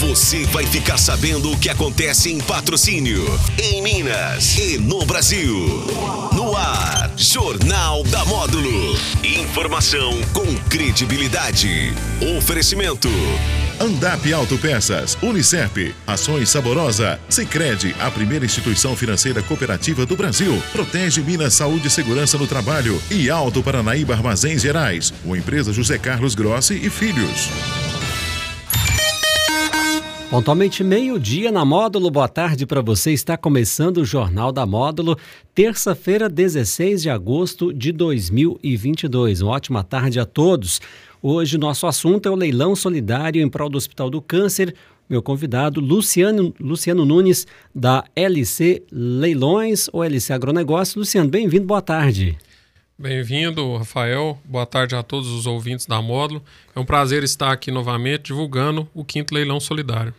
Você vai ficar sabendo o que acontece em patrocínio, em Minas e no Brasil. No ar, Jornal da Módulo. Informação com credibilidade. Oferecimento. Andap Autopeças, Unicep, Ações Saborosa, Sicredi, a primeira instituição financeira cooperativa do Brasil, protege Minas Saúde e Segurança no Trabalho e Alto Paranaíba Armazéns Gerais, uma empresa José Carlos Grossi e Filhos. Pontualmente meio-dia na Módulo. Boa tarde para você. Está começando o Jornal da Módulo, terça-feira, 16 de agosto de 2022. Uma ótima tarde a todos. Hoje nosso assunto é o leilão solidário em prol do Hospital do Câncer. Meu convidado, Luciano, Luciano Nunes, da LC Leilões ou LC Agronegócio. Luciano, bem-vindo, boa tarde. Bem-vindo, Rafael. Boa tarde a todos os ouvintes da Módulo. É um prazer estar aqui novamente divulgando o quinto leilão solidário.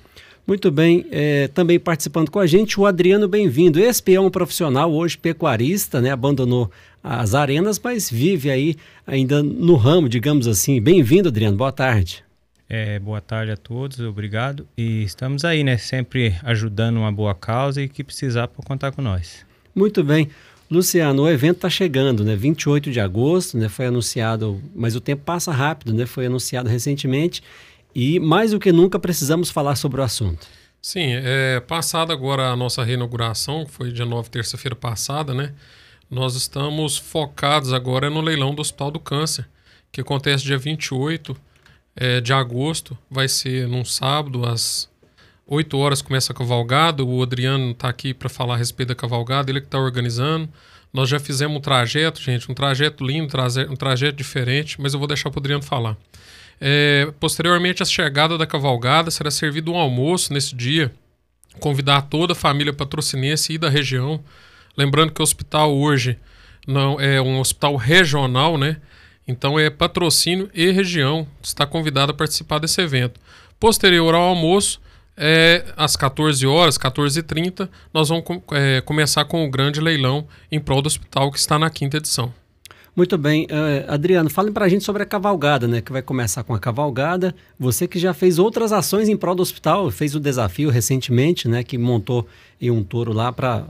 Muito bem, é, também participando com a gente o Adriano Bem-vindo, espião profissional, hoje pecuarista, né? Abandonou as arenas, mas vive aí ainda no ramo, digamos assim. Bem-vindo, Adriano, boa tarde. É, boa tarde a todos, obrigado. E estamos aí, né? Sempre ajudando uma boa causa e que precisar para contar com nós. Muito bem. Luciano, o evento está chegando, né? 28 de agosto, né? Foi anunciado, mas o tempo passa rápido, né? Foi anunciado recentemente e mais do que nunca precisamos falar sobre o assunto. Sim, é, passada agora a nossa reinauguração, que foi dia 9, terça-feira passada, né? Nós estamos focados agora no leilão do Hospital do Câncer, que acontece dia 28 é, de agosto, vai ser num sábado, às 8 horas começa a cavalgada. O Adriano está aqui para falar a respeito da cavalgada, ele que está organizando. Nós já fizemos um trajeto, gente, um trajeto lindo, um trajeto diferente, mas eu vou deixar o Adriano falar. É, posteriormente, a chegada da cavalgada será servido um almoço nesse dia. Convidar toda a família patrocinense e da região. Lembrando que o hospital hoje não é um hospital regional, né? Então é patrocínio e região. Está convidado a participar desse evento. Posterior ao almoço, é, às 14 horas, 14h30, nós vamos é, começar com o grande leilão em prol do hospital que está na quinta edição. Muito bem. Uh, Adriano, fale para a gente sobre a cavalgada, né? Que vai começar com a cavalgada. Você que já fez outras ações em prol do hospital, fez o desafio recentemente, né? Que montou em um touro lá para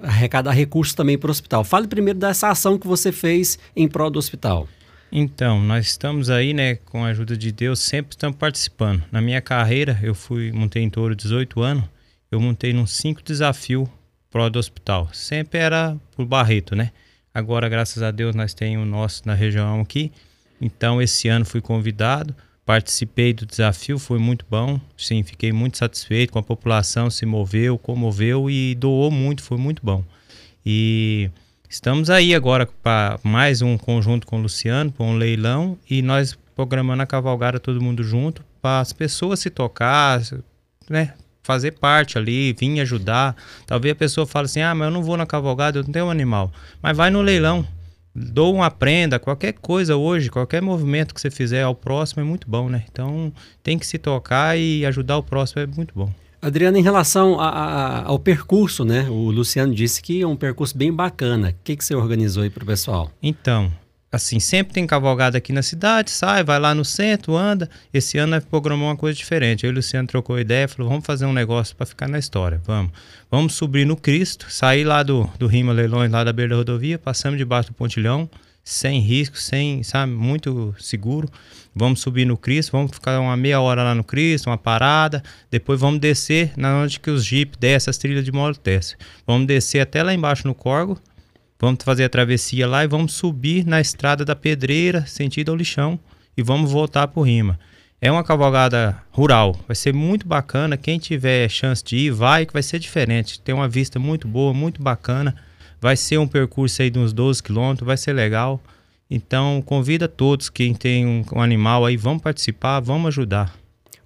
arrecadar recursos também para o hospital. Fale primeiro dessa ação que você fez em prol do hospital. Então, nós estamos aí, né, com a ajuda de Deus, sempre estamos participando. Na minha carreira, eu fui, montei em touro 18 anos, eu montei num cinco desafios pro do hospital. Sempre era por Barreto, né? Agora, graças a Deus, nós temos o nosso na região aqui. Então, esse ano fui convidado, participei do desafio, foi muito bom. Sim, fiquei muito satisfeito com a população, se moveu, comoveu e doou muito, foi muito bom. E Estamos aí agora para mais um conjunto com o Luciano, para um leilão, e nós programando a cavalgada todo mundo junto, para as pessoas se tocar, né? Fazer parte ali, vir ajudar. Talvez a pessoa fale assim: ah, mas eu não vou na cavalgada, eu não tenho um animal. Mas vai no leilão, dou uma prenda, qualquer coisa hoje, qualquer movimento que você fizer ao próximo é muito bom, né? Então tem que se tocar e ajudar o próximo é muito bom. Adriano, em relação a, a, ao percurso, né? O Luciano disse que é um percurso bem bacana. O que, que você organizou aí para o pessoal? Então, assim, sempre tem cavalgada aqui na cidade, sai, vai lá no centro, anda. Esse ano nós programou uma coisa diferente. Eu e o Luciano trocou ideia, falou, vamos fazer um negócio para ficar na história, vamos. Vamos subir no Cristo, sair lá do, do Rima Leilões, lá da beira da rodovia, passamos debaixo do pontilhão, sem risco, sem, sabe, muito seguro. Vamos subir no Cristo, vamos ficar uma meia hora lá no Cristo, uma parada. Depois vamos descer na onde que os Jeep descem as trilhas de moto descem. Vamos descer até lá embaixo no Corgo. Vamos fazer a travessia lá e vamos subir na estrada da Pedreira, sentido ao lixão, e vamos voltar o Rima. É uma cavalgada rural, vai ser muito bacana. Quem tiver chance de ir, vai, que vai ser diferente. Tem uma vista muito boa, muito bacana. Vai ser um percurso aí de uns 12 quilômetros, vai ser legal. Então, convida todos, quem tem um, um animal aí, vamos participar, vamos ajudar.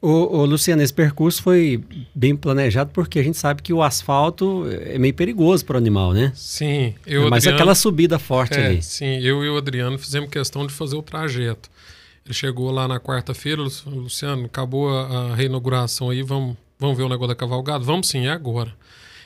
Ô, ô, Luciano, esse percurso foi bem planejado porque a gente sabe que o asfalto é meio perigoso para o animal, né? Sim. Eu, Mas Adriano, aquela subida forte é, ali. Sim, eu e o Adriano fizemos questão de fazer o trajeto. Ele chegou lá na quarta-feira, Luciano, acabou a, a reinauguração aí, vamos, vamos ver o negócio da cavalgada? Vamos sim, é agora.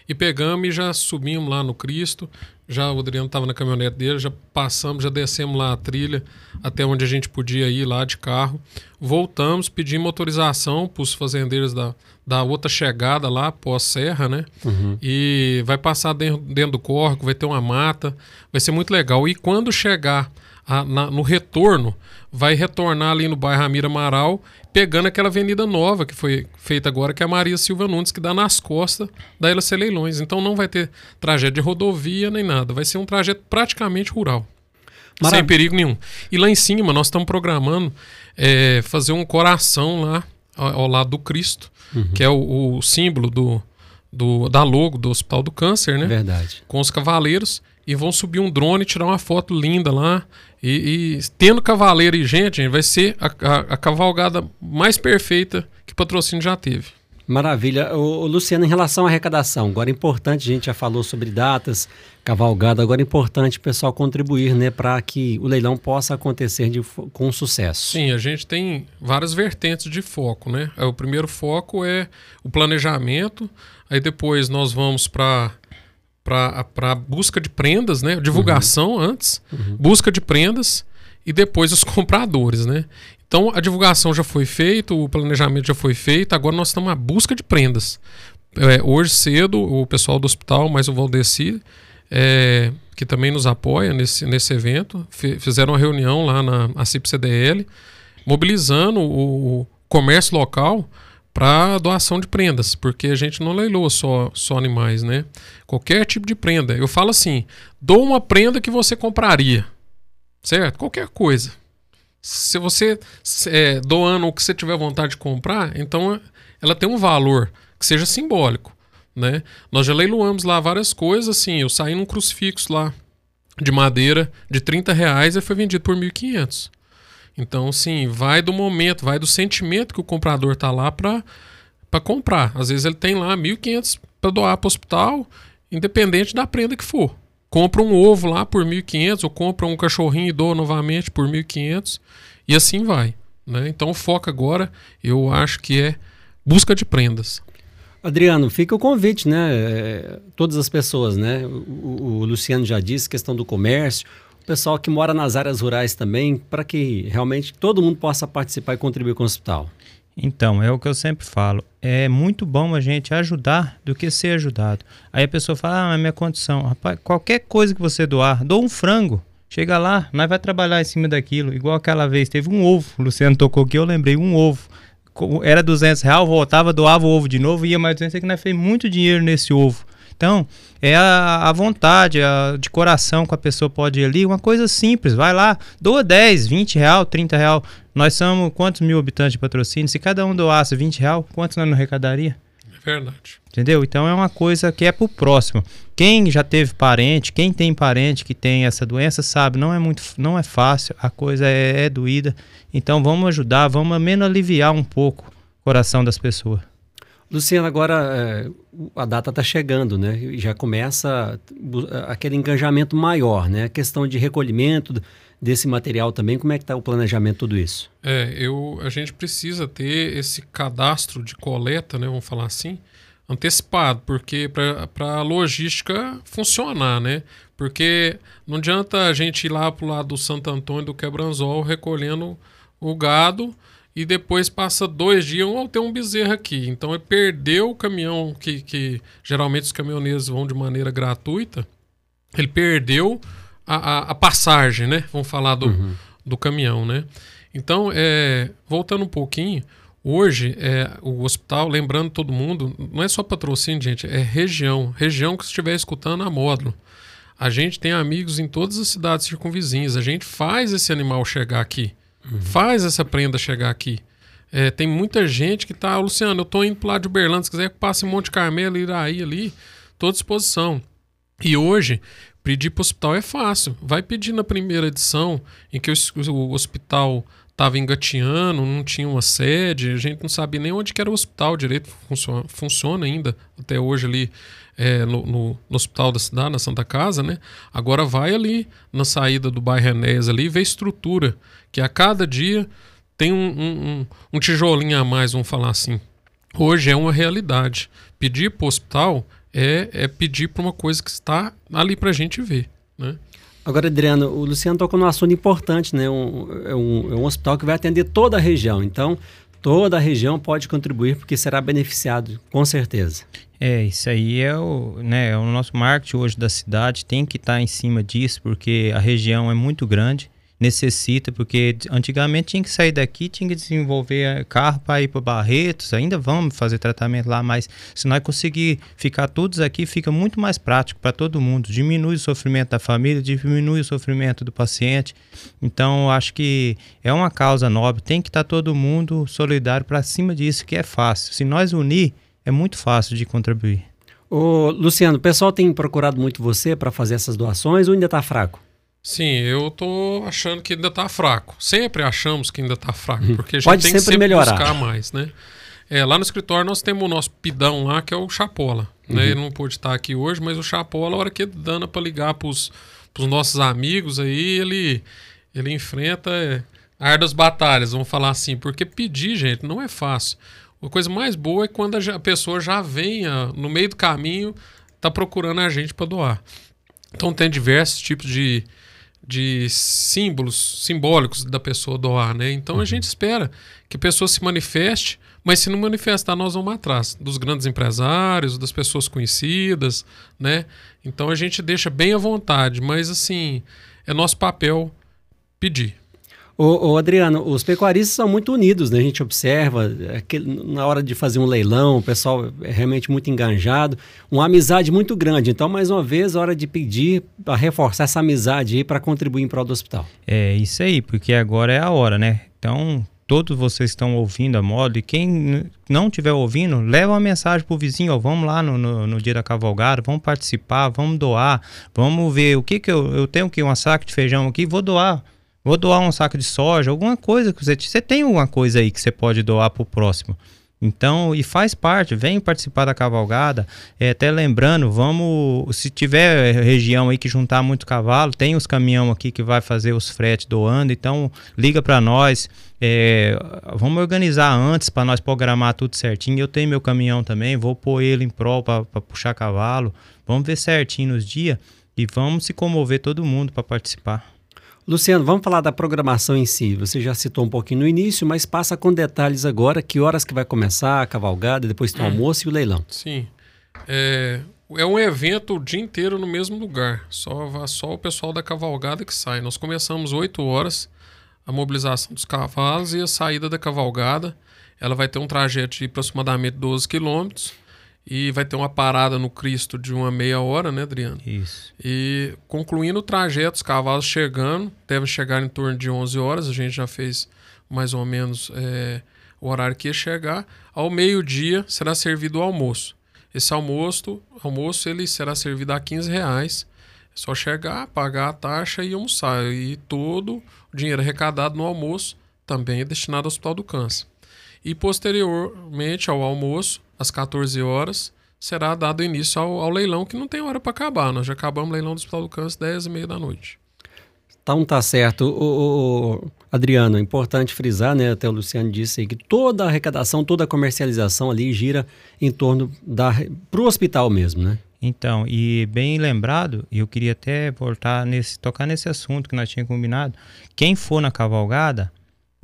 E pegamos e já subimos lá no Cristo. Já o Adriano estava na caminhonete dele, já passamos, já descemos lá a trilha até onde a gente podia ir lá de carro. Voltamos, pedimos autorização para os fazendeiros da, da outra chegada lá, pós-serra, né? Uhum. E vai passar dentro, dentro do córrego, vai ter uma mata, vai ser muito legal. E quando chegar a, na, no retorno, vai retornar ali no bairro Ramiro Amaral, pegando aquela avenida nova que foi feita agora, que é a Maria Silva Nunes, que dá nas costas da LC Leilões. Então não vai ter trajeto de rodovia nem nada, vai ser um trajeto praticamente rural. Sem perigo nenhum. E lá em cima, nós estamos programando é, fazer um coração lá, ao, ao lado do Cristo, uhum. que é o, o símbolo do, do, da logo do Hospital do Câncer, né? Verdade. Com os cavaleiros e vão subir um drone e tirar uma foto linda lá. E, e tendo cavaleiro e gente, vai ser a, a, a, cavalgada mais perfeita que o patrocínio já teve. Maravilha. O, o, Luciano, em relação à arrecadação, agora é importante, a gente já falou sobre datas, cavalgada, agora é importante o pessoal contribuir né, para que o leilão possa acontecer de, com sucesso. Sim, a gente tem várias vertentes de foco. Né? O primeiro foco é o planejamento, aí depois nós vamos para para busca de prendas, né? Divulgação uhum. antes, uhum. busca de prendas e depois os compradores, né? Então a divulgação já foi feita, o planejamento já foi feito, agora nós estamos à busca de prendas. É, hoje cedo, o pessoal do hospital, mais o Valdeci, é, que também nos apoia nesse, nesse evento, fizeram uma reunião lá na CIP-CDL, mobilizando o, o comércio local para doação de prendas, porque a gente não leiloa só, só animais, né? Qualquer tipo de prenda. Eu falo assim: dou uma prenda que você compraria, certo? Qualquer coisa. Se você é, doando o que você tiver vontade de comprar, então ela tem um valor que seja simbólico, né? Nós já leiloamos lá várias coisas, assim. Eu saí num crucifixo lá de madeira de 30 reais e foi vendido por 1.500. Então, sim, vai do momento, vai do sentimento que o comprador está lá para comprar. Às vezes ele tem lá 1.500 para doar para o hospital, independente da prenda que for. Compra um ovo lá por 1.500 ou compra um cachorrinho e doa novamente por 1.500 e assim vai. Né? Então, o foco agora, eu acho que é busca de prendas. Adriano, fica o convite, né? É, todas as pessoas, né? O, o Luciano já disse, questão do comércio, pessoal que mora nas áreas rurais também, para que realmente todo mundo possa participar e contribuir com o hospital? Então, é o que eu sempre falo. É muito bom a gente ajudar do que ser ajudado. Aí a pessoa fala, ah, minha condição. Rapaz, qualquer coisa que você doar, dou um frango. Chega lá, nós vai trabalhar em cima daquilo. Igual aquela vez, teve um ovo. O Luciano tocou aqui, eu lembrei, um ovo. Era 200 reais, voltava, doava o ovo de novo, ia mais 200, que nós fez muito dinheiro nesse ovo. Então, é a, a vontade, a, de coração que a pessoa pode ir ali, uma coisa simples, vai lá, doa 10, 20 real, 30 real. Nós somos quantos mil habitantes de patrocínio? Se cada um doasse 20 real, quantos nós não arrecadaria? É verdade. Entendeu? Então é uma coisa que é pro próximo. Quem já teve parente, quem tem parente que tem essa doença, sabe, não é muito, não é fácil, a coisa é, é doída. Então vamos ajudar, vamos menos aliviar um pouco o coração das pessoas. Luciano, agora é, a data está chegando, né? Já começa aquele engajamento maior, né? A questão de recolhimento desse material também, como é que está o planejamento tudo isso? É, eu, a gente precisa ter esse cadastro de coleta, né? Vamos falar assim, antecipado, porque para a logística funcionar, né? Porque não adianta a gente ir lá para o lado do Santo Antônio do Quebranzol recolhendo o gado e depois passa dois dias, ou tem um bezerro aqui. Então ele perdeu o caminhão, que, que geralmente os caminhoneiros vão de maneira gratuita, ele perdeu a, a, a passagem, né? Vamos falar do, uhum. do caminhão, né? Então, é, voltando um pouquinho, hoje é, o hospital, lembrando todo mundo, não é só patrocínio, gente, é região. Região que estiver escutando a módulo. A gente tem amigos em todas as cidades circunvizinhas. A gente faz esse animal chegar aqui. Uhum. Faz essa prenda chegar aqui. É, tem muita gente que tá, Luciano, eu tô indo pro lado de Uberlândia, se quiser que passe em Monte Carmelo, Iraí ali, tô à disposição. E hoje, pedir pro hospital é fácil. Vai pedir na primeira edição, em que o, o hospital estava engateando, não tinha uma sede, a gente não sabia nem onde que era o hospital direito, funciona, funciona ainda até hoje ali é, no, no, no, hospital da cidade, na Santa Casa, né? Agora vai ali na saída do bairro Enéas ali e vê estrutura que a cada dia tem um, um, um tijolinho a mais, vamos falar assim. Hoje é uma realidade. Pedir para o hospital é, é pedir para uma coisa que está ali para a gente ver. Né? Agora, Adriano, o Luciano tocou num assunto importante, né? Um, é, um, é um hospital que vai atender toda a região. Então, toda a região pode contribuir porque será beneficiado, com certeza. É, isso aí é o, né, é o nosso marketing hoje da cidade, tem que estar em cima disso, porque a região é muito grande necessita, porque antigamente tinha que sair daqui, tinha que desenvolver carro para ir para Barretos, ainda vamos fazer tratamento lá, mas se nós conseguir ficar todos aqui, fica muito mais prático para todo mundo, diminui o sofrimento da família, diminui o sofrimento do paciente. Então, acho que é uma causa nobre, tem que estar tá todo mundo solidário para cima disso, que é fácil. Se nós unir, é muito fácil de contribuir. Ô, Luciano, o pessoal tem procurado muito você para fazer essas doações ou ainda está fraco? Sim, eu tô achando que ainda tá fraco. Sempre achamos que ainda tá fraco, uhum. porque a gente Pode tem sempre que sempre melhorar. buscar mais, né? É, lá no escritório nós temos o nosso pidão lá, que é o Chapola. Né? Uhum. Né? Ele não pôde estar aqui hoje, mas o Chapola, a hora que dana para ligar pros, pros nossos amigos aí, ele, ele enfrenta é, ardas batalhas, vamos falar assim, porque pedir, gente, não é fácil. A coisa mais boa é quando a pessoa já venha no meio do caminho, tá procurando a gente para doar. Então tem diversos tipos de, de símbolos simbólicos da pessoa doar, né? Então a uhum. gente espera que a pessoa se manifeste, mas se não manifestar, nós vamos atrás dos grandes empresários, das pessoas conhecidas, né? Então a gente deixa bem à vontade, mas assim, é nosso papel pedir. Ô, ô, Adriano, os pecuaristas são muito unidos, né? A gente observa é que na hora de fazer um leilão, o pessoal é realmente muito enganjado, uma amizade muito grande. Então, mais uma vez, hora de pedir para reforçar essa amizade aí para contribuir em prol do hospital. É isso aí, porque agora é a hora, né? Então, todos vocês estão ouvindo a moda e quem não estiver ouvindo, leva uma mensagem pro vizinho, ó, vamos lá no, no, no, dia da cavalgada, vamos participar, vamos doar, vamos ver o que que eu, eu tenho aqui, uma saco de feijão aqui, vou doar Vou doar um saco de soja, alguma coisa que você. Você tem alguma coisa aí que você pode doar para o próximo. Então, e faz parte, vem participar da cavalgada. É, até lembrando, vamos, se tiver região aí que juntar muito cavalo, tem os caminhão aqui que vai fazer os fretes doando, então liga para nós. É, vamos organizar antes para nós programar tudo certinho. Eu tenho meu caminhão também, vou pôr ele em prol para puxar cavalo. Vamos ver certinho nos dias e vamos se comover todo mundo para participar. Luciano, vamos falar da programação em si. Você já citou um pouquinho no início, mas passa com detalhes agora. Que horas que vai começar a cavalgada, depois tem o almoço e o leilão. Sim. É, é um evento o dia inteiro no mesmo lugar. Só, só o pessoal da cavalgada que sai. Nós começamos 8 horas a mobilização dos cavalos e a saída da cavalgada. Ela vai ter um trajeto de aproximadamente 12 quilômetros e vai ter uma parada no Cristo de uma meia hora, né, Adriano? Isso. E concluindo o trajeto, os cavalos chegando, devem chegar em torno de 11 horas, a gente já fez mais ou menos é, o horário que ia chegar. Ao meio-dia será servido o almoço. Esse almoço, almoço ele será servido a 15 reais. É só chegar, pagar a taxa e almoçar. E todo o dinheiro arrecadado no almoço também é destinado ao Hospital do Câncer. E posteriormente ao almoço, às 14 horas, será dado início ao, ao leilão, que não tem hora para acabar. Nós já acabamos o leilão do Hospital do Câncer 10 e meia da noite. Então tá certo. O, o, Adriano, é importante frisar, né? Até o Luciano disse aí que toda a arrecadação, toda a comercialização ali gira em torno da para o hospital mesmo, né? Então, e bem lembrado, eu queria até voltar nesse, tocar nesse assunto que nós tínhamos combinado. Quem for na cavalgada,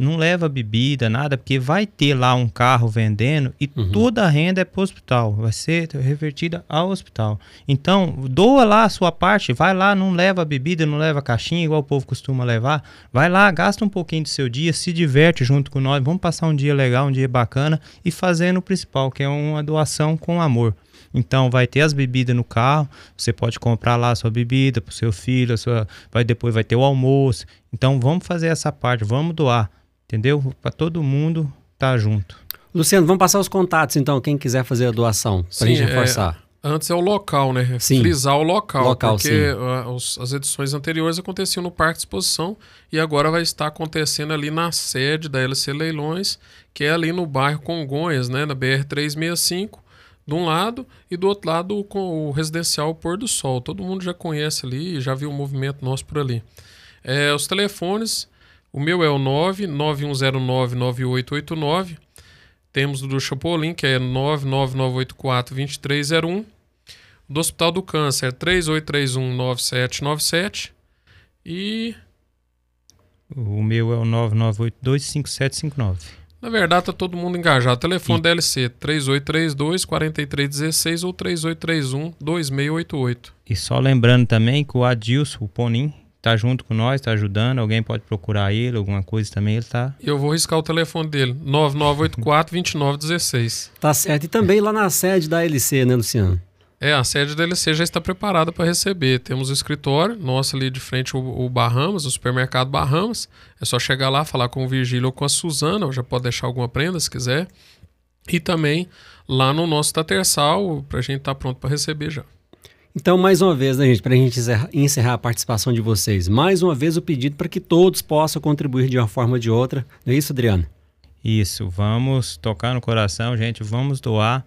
não leva bebida, nada, porque vai ter lá um carro vendendo e uhum. toda a renda é para o hospital, vai ser revertida ao hospital. Então, doa lá a sua parte, vai lá, não leva bebida, não leva caixinha, igual o povo costuma levar. Vai lá, gasta um pouquinho do seu dia, se diverte junto com nós, vamos passar um dia legal, um dia bacana e fazendo o principal, que é uma doação com amor. Então vai ter as bebidas no carro, você pode comprar lá a sua bebida para o seu filho, sua, vai depois vai ter o almoço. Então vamos fazer essa parte, vamos doar entendeu? Para todo mundo estar tá junto. Luciano, vamos passar os contatos então, quem quiser fazer a doação, para a gente reforçar. É, antes é o local, né? Sim. Frisar o local, local porque sim. as edições anteriores aconteciam no Parque de Exposição e agora vai estar acontecendo ali na sede da LC Leilões, que é ali no bairro Congonhas, né? Na BR-365, de um lado, e do outro lado com o residencial Pôr do Sol. Todo mundo já conhece ali, já viu o movimento nosso por ali. É, os telefones o meu é o 991099889. Temos do Chapolin, que é 999842301. Do Hospital do Câncer, 3831-9797. E. O meu é o 99825759. Na verdade, tá todo mundo engajado. Telefone e... DLC 3832-4316 ou 3831-2688. E só lembrando também que o Adilson, o Ponim, tá junto com nós, tá ajudando. Alguém pode procurar ele, alguma coisa também, ele tá. Eu vou riscar o telefone dele: 9984-2916. Tá certo. E também lá na sede da LC, né, Luciano? É, a sede da LC já está preparada para receber. Temos o escritório, nosso ali de frente, o, o, Bahamas, o supermercado Bahamas. É só chegar lá, falar com o Virgílio ou com a Suzana, ou já pode deixar alguma prenda se quiser. E também lá no nosso Tatersal, para a gente estar tá pronto para receber já. Então, mais uma vez, né, gente, para a gente encerrar a participação de vocês, mais uma vez o pedido para que todos possam contribuir de uma forma ou de outra. Não é isso, Adriano? Isso, vamos tocar no coração, gente, vamos doar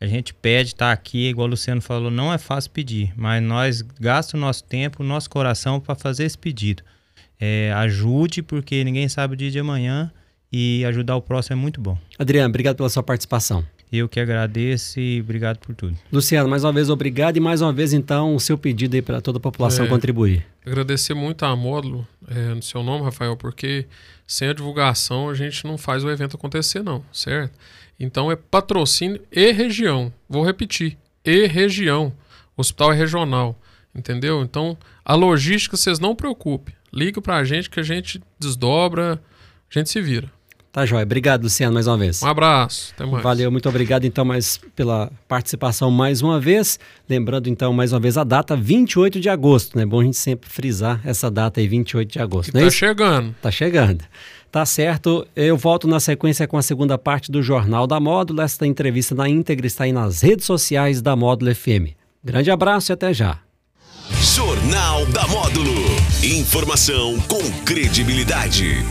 a gente pede, tá aqui, igual o Luciano falou, não é fácil pedir, mas nós gastamos o nosso tempo, o nosso coração para fazer esse pedido. É, ajude, porque ninguém sabe o dia de amanhã e ajudar o próximo é muito bom. Adriano, obrigado pela sua participação. Eu que agradeço e obrigado por tudo. Luciano, mais uma vez obrigado e mais uma vez então o seu pedido aí para toda a população é, contribuir. Agradecer muito a Módulo é, no seu nome, Rafael, porque sem a divulgação a gente não faz o evento acontecer não, certo? Então é patrocínio e região. Vou repetir, e região. O hospital é regional, entendeu? Então a logística vocês não preocupem. Liga para a gente que a gente desdobra, a gente se vira. Tá, Jóia. Obrigado, Luciano, mais uma vez. Um abraço. Até mais. Valeu, muito obrigado, então, mais pela participação mais uma vez. Lembrando, então, mais uma vez, a data 28 de agosto, né? É bom a gente sempre frisar essa data aí, 28 de agosto. Que tá é chegando. Tá chegando. Tá certo. Eu volto na sequência com a segunda parte do Jornal da Módulo. Esta entrevista na íntegra está aí nas redes sociais da Módulo FM. Grande abraço e até já. Jornal da Módulo. Informação com credibilidade.